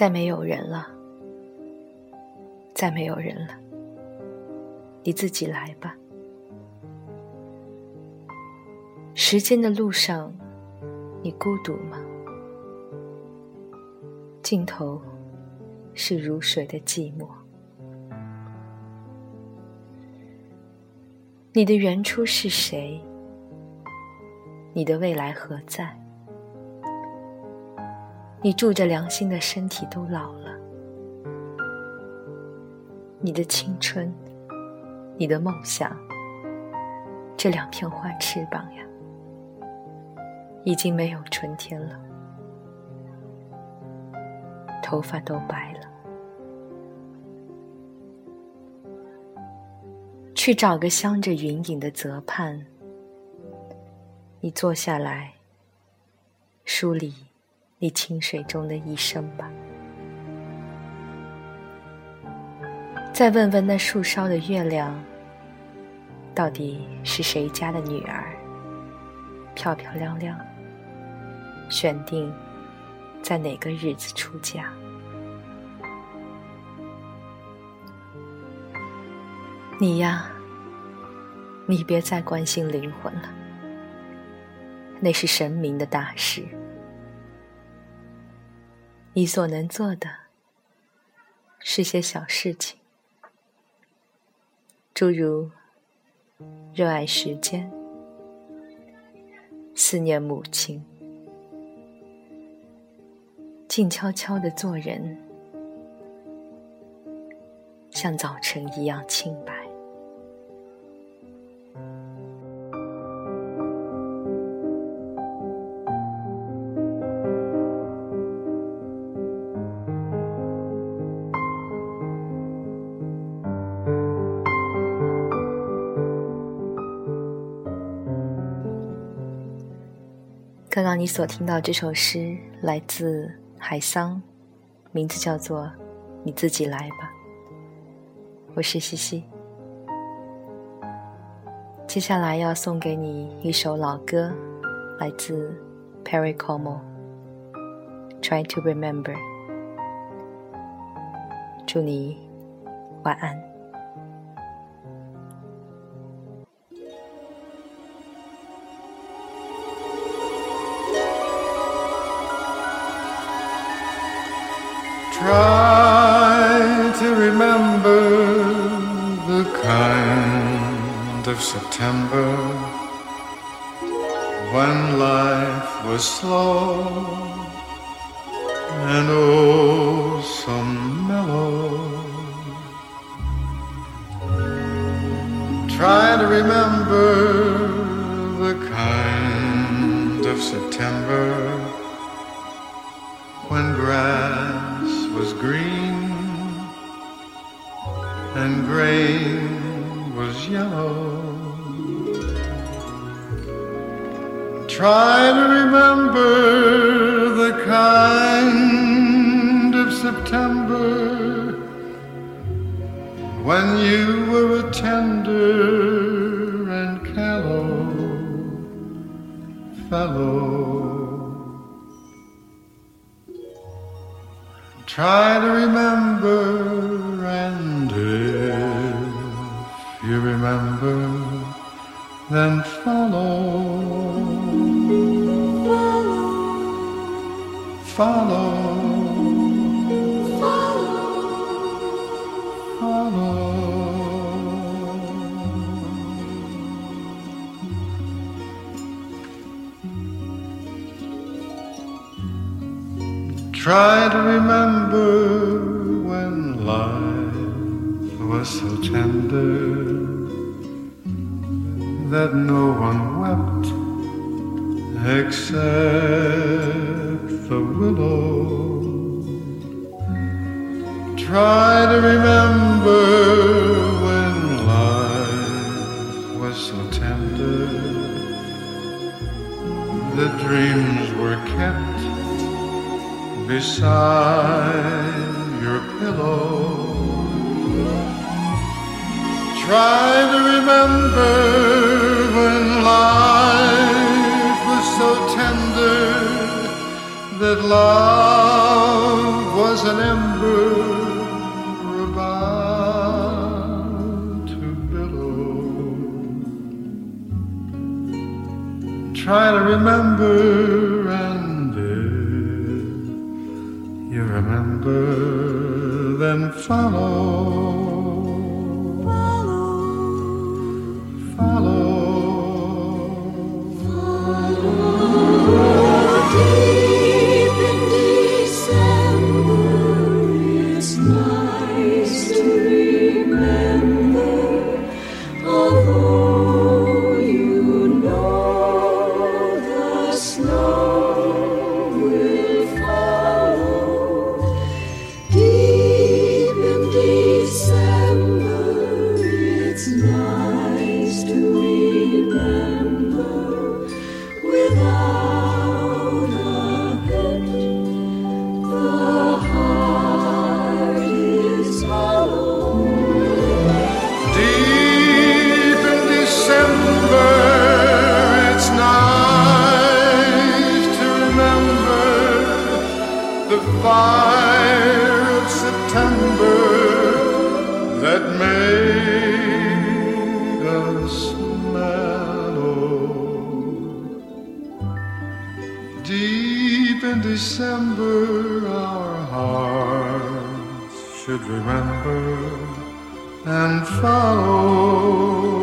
再没有人了，再没有人了，你自己来吧。时间的路上，你孤独吗？尽头是如水的寂寞。你的原初是谁？你的未来何在？你住着良心的身体都老了，你的青春，你的梦想，这两片花翅膀呀，已经没有春天了，头发都白了。去找个镶着云影的泽畔，你坐下来，梳理你清水中的一生吧。再问问那树梢的月亮，到底是谁家的女儿？漂漂亮亮，选定在哪个日子出嫁？你呀，你别再关心灵魂了，那是神明的大事。你所能做的，是些小事情，诸如热爱时间、思念母亲、静悄悄的做人，像早晨一样清白。刚刚你所听到这首诗来自海桑，名字叫做《你自己来吧》。我是西西，接下来要送给你一首老歌，来自 Perry Como，《Try to Remember》。祝你晚安。Try to remember the kind of September when life was slow and oh so mellow. Try to remember the kind of September when grass and was yellow. Try to remember the kind of September when you were a tender and callow fellow. Try to remember, and remember, then follow. Follow. Follow. Follow. Try to remember when life was so tender that no one wept except the willow. Try to remember when life was so tender The dreams were kept beside your pillow. Try to remember that love was an ember about to billow. Try to remember, and if you remember, then follow. Fire of September that made us mellow. Deep in December, our hearts should remember and follow.